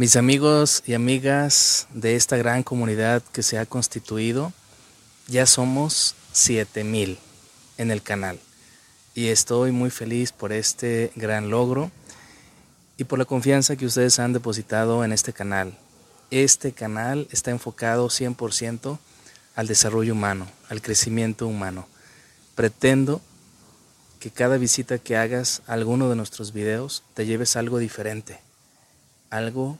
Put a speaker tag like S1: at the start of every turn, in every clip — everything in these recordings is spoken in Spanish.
S1: Mis amigos y amigas de esta gran comunidad que se ha constituido, ya somos 7000 en el canal y estoy muy feliz por este gran logro y por la confianza que ustedes han depositado en este canal. Este canal está enfocado 100% al desarrollo humano, al crecimiento humano. Pretendo que cada visita que hagas a alguno de nuestros videos te lleves algo diferente, algo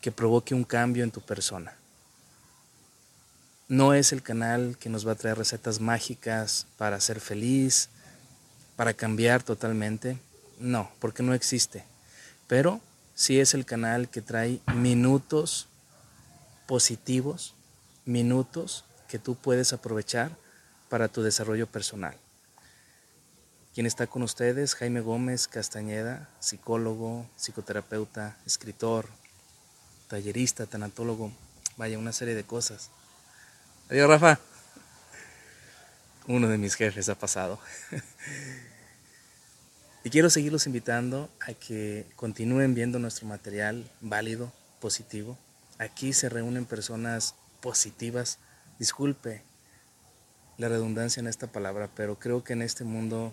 S1: que provoque un cambio en tu persona. No es el canal que nos va a traer recetas mágicas para ser feliz, para cambiar totalmente. No, porque no existe. Pero sí es el canal que trae minutos positivos, minutos que tú puedes aprovechar para tu desarrollo personal. Quien está con ustedes, Jaime Gómez Castañeda, psicólogo, psicoterapeuta, escritor, tallerista, tanatólogo, vaya, una serie de cosas. Adiós, Rafa. Uno de mis jefes ha pasado. y quiero seguirlos invitando a que continúen viendo nuestro material válido, positivo. Aquí se reúnen personas positivas. Disculpe la redundancia en esta palabra, pero creo que en este mundo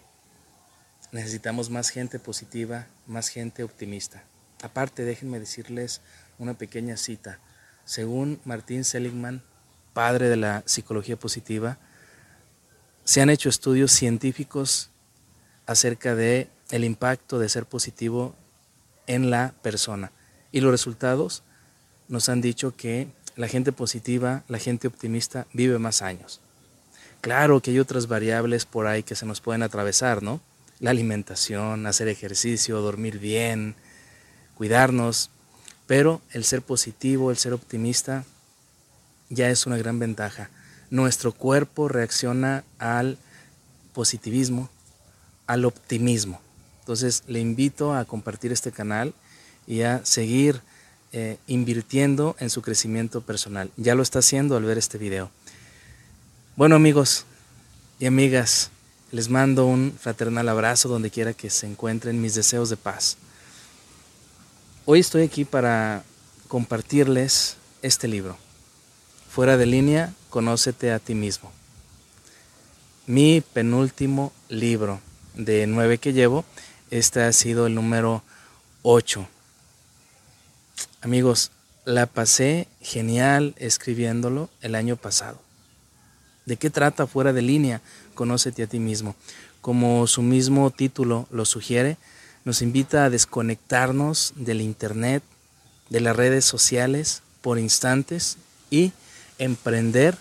S1: necesitamos más gente positiva, más gente optimista. Aparte, déjenme decirles una pequeña cita. Según Martín Seligman, padre de la psicología positiva, se han hecho estudios científicos acerca de el impacto de ser positivo en la persona y los resultados nos han dicho que la gente positiva, la gente optimista vive más años. Claro que hay otras variables por ahí que se nos pueden atravesar, ¿no? La alimentación, hacer ejercicio, dormir bien, cuidarnos, pero el ser positivo, el ser optimista, ya es una gran ventaja. Nuestro cuerpo reacciona al positivismo, al optimismo. Entonces le invito a compartir este canal y a seguir eh, invirtiendo en su crecimiento personal. Ya lo está haciendo al ver este video. Bueno amigos y amigas, les mando un fraternal abrazo donde quiera que se encuentren mis deseos de paz. Hoy estoy aquí para compartirles este libro. Fuera de línea, conócete a ti mismo. Mi penúltimo libro de nueve que llevo, este ha sido el número 8. Amigos, la pasé genial escribiéndolo el año pasado. ¿De qué trata fuera de línea? Conócete a ti mismo. Como su mismo título lo sugiere, nos invita a desconectarnos del Internet, de las redes sociales por instantes y emprender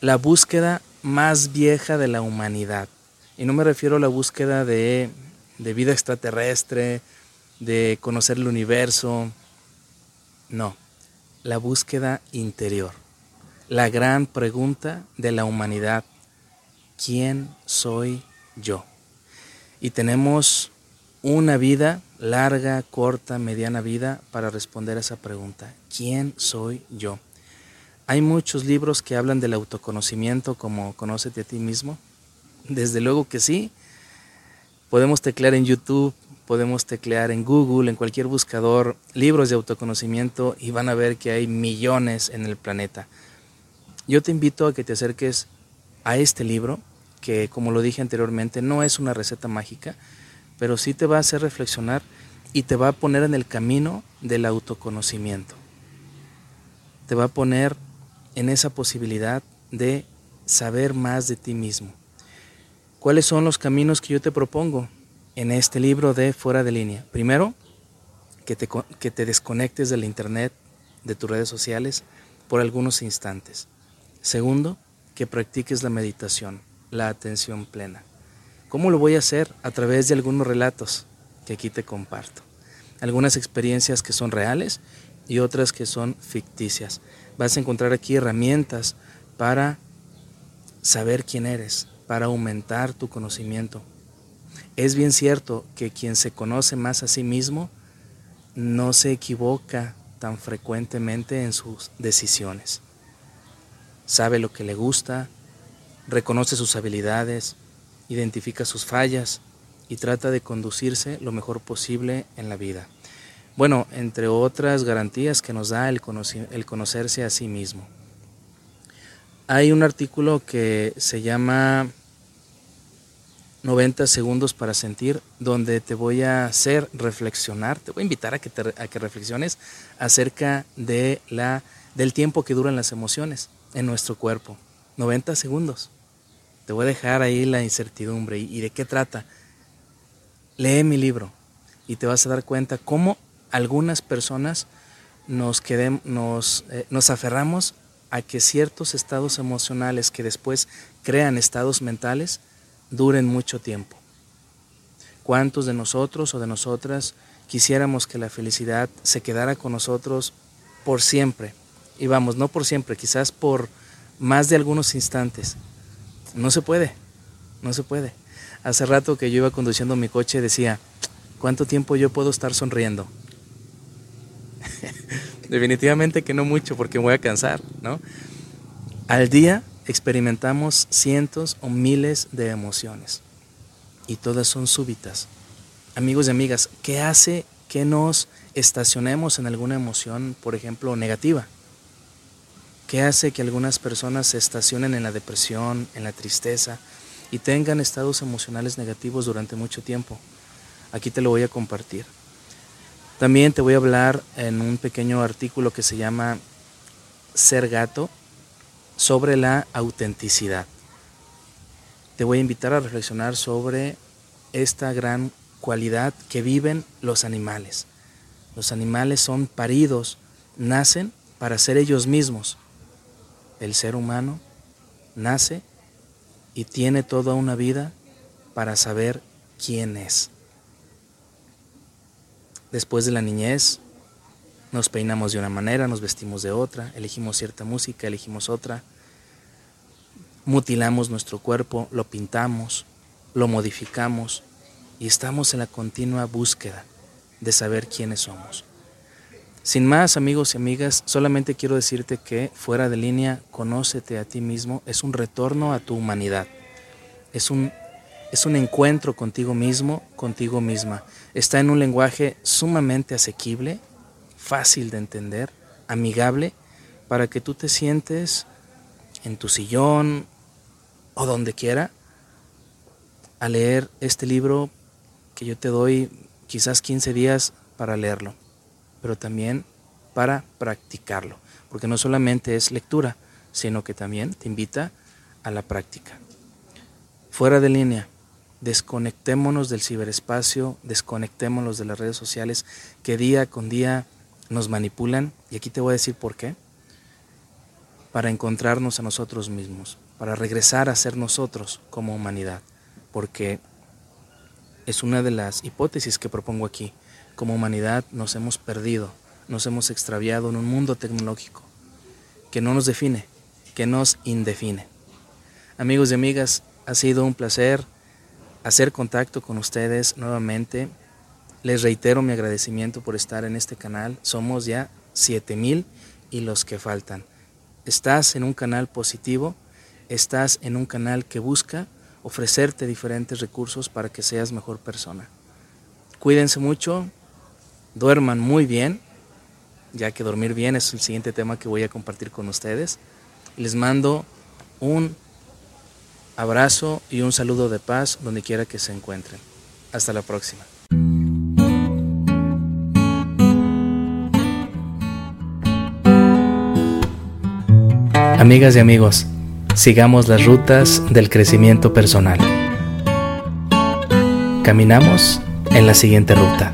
S1: la búsqueda más vieja de la humanidad. Y no me refiero a la búsqueda de, vida extraterrestre, de conocer el universo, no, la búsqueda interior. La gran pregunta de la humanidad, ¿quién soy yo? Y tenemos una vida larga, corta, mediana vida para responder a esa pregunta. ¿Quién soy yo? Hay muchos libros que hablan del autoconocimiento como Conócete a ti mismo. Desde luego que sí. Podemos teclear en YouTube, podemos teclear en Google, en cualquier buscador, libros de autoconocimiento y van a ver que hay millones en el planeta. Yo te invito a que te acerques a este libro, que como lo dije anteriormente, no es una receta mágica, pero sí te va a hacer reflexionar y te va a poner en el camino del autoconocimiento. Te va a poner en esa posibilidad de saber más de ti mismo. ¿Cuáles son los caminos que yo te propongo en este libro de Fuera de línea? Primero, que te, que te desconectes del Internet, de tus redes sociales, por algunos instantes. Segundo, que practiques la meditación, la atención plena. ¿Cómo lo voy a hacer? A través de algunos relatos que aquí te comparto. Algunas experiencias que son reales y otras que son ficticias. Vas a encontrar aquí herramientas para saber quién eres, para aumentar tu conocimiento. Es bien cierto que quien se conoce más a sí mismo no se equivoca tan frecuentemente en sus decisiones. Sabe lo que le gusta, reconoce sus habilidades, identifica sus fallas y trata de conducirse lo mejor posible en la vida. Bueno, entre otras garantías que nos da el, conocerse a sí mismo. Hay un artículo que se llama 90 segundos para sentir, donde te voy a hacer reflexionar, te voy a invitar a que, a que reflexiones acerca de la, del tiempo que duran las emociones en nuestro cuerpo. 90 segundos. Te voy a dejar ahí la incertidumbre. ¿Y, de qué trata? Lee mi libro y te vas a dar cuenta cómo algunas personas nos, nos, eh, nos aferramos a que ciertos estados emocionales que después crean estados mentales duren mucho tiempo. ¿Cuántos de nosotros o de nosotras quisiéramos que la felicidad se quedara con nosotros por siempre? Y vamos, no por siempre, quizás por más de algunos instantes. No se puede, no se puede. Hace rato que yo iba conduciendo mi coche decía, ¿cuánto tiempo yo puedo estar sonriendo? Definitivamente que no mucho porque me voy a cansar, ¿no? Al día experimentamos cientos o miles de emociones y todas son súbitas. Amigos y amigas, ¿qué hace que nos estacionemos en alguna emoción, por ejemplo, negativa? ¿Qué hace que algunas personas se estacionen en la depresión, en la tristeza y tengan estados emocionales negativos durante mucho tiempo? Aquí te lo voy a compartir. También te voy a hablar en un pequeño artículo que se llama Ser gato sobre la autenticidad. Te voy a invitar a reflexionar sobre esta gran cualidad que viven los animales. Los animales son paridos, nacen para ser ellos mismos. El ser humano nace y tiene toda una vida para saber quién es. Después de la niñez, nos peinamos de una manera, nos vestimos de otra, elegimos cierta música, elegimos otra, mutilamos nuestro cuerpo, lo pintamos, lo modificamos y estamos en la continua búsqueda de saber quiénes somos. Sin más, amigos y amigas, solamente quiero decirte que fuera de línea, conócete a ti mismo, es un retorno a tu humanidad, es un, es un encuentro contigo mismo, contigo misma. Está en un lenguaje sumamente asequible, fácil de entender, amigable, para que tú te sientes en tu sillón o donde quiera a leer este libro que yo te doy quizás 15 días para leerlo, pero también para practicarlo, porque no solamente es lectura, sino que también te invita a la práctica. Fuera de línea, desconectémonos del ciberespacio, desconectémonos de las redes sociales que día con día nos manipulan, y aquí te voy a decir por qué, para encontrarnos a nosotros mismos, para regresar a ser nosotros como humanidad, porque es una de las hipótesis que propongo aquí. Como humanidad nos hemos perdido, nos hemos extraviado en un mundo tecnológico que no nos define, que nos indefine. Amigos y amigas, ha sido un placer hacer contacto con ustedes nuevamente les reitero mi agradecimiento por estar en este canal. Somos ya 7000 y los que faltan. Estás en un canal positivo, estás en un canal que busca ofrecerte diferentes recursos para que seas mejor persona. Cuídense mucho, duerman muy bien, ya que dormir bien es el siguiente tema que voy a compartir con ustedes. Les mando un abrazo y un saludo de paz donde quiera que se encuentren. Hasta la próxima. Amigas y amigos, sigamos las rutas del crecimiento personal. Caminamos en la siguiente ruta.